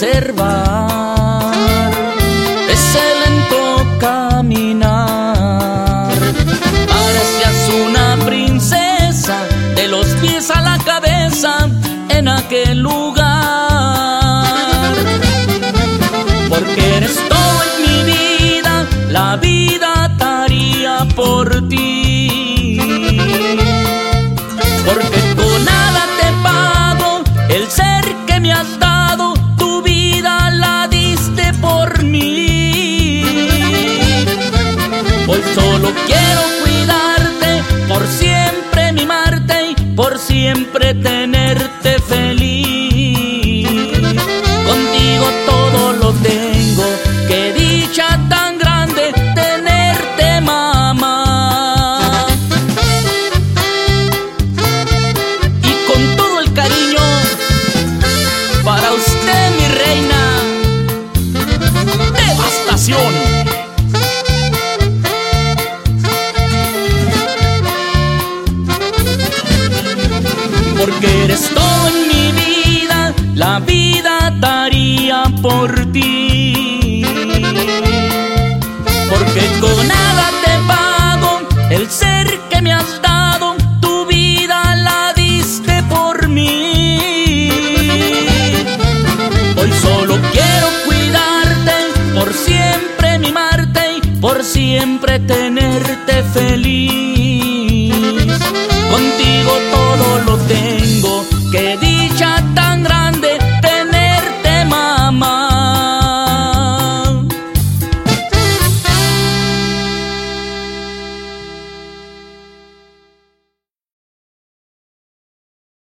llevar ese lento caminar. Parecías una princesa de los pies a la cabeza en aquel lugar. Solo quiero cuidarte, por siempre mimarte y por siempre tenerte feliz. Contigo todo lo tengo, qué dicha tan grande tenerte, mamá. Y con todo el cariño para usted, mi reina, devastación. vida daría por ti. Porque con nada te pago el ser que me has dado, tu vida la diste por mí. Hoy solo quiero cuidarte, por siempre mimarte y por siempre tenerte feliz. Contigo todo lo tengo, que dicha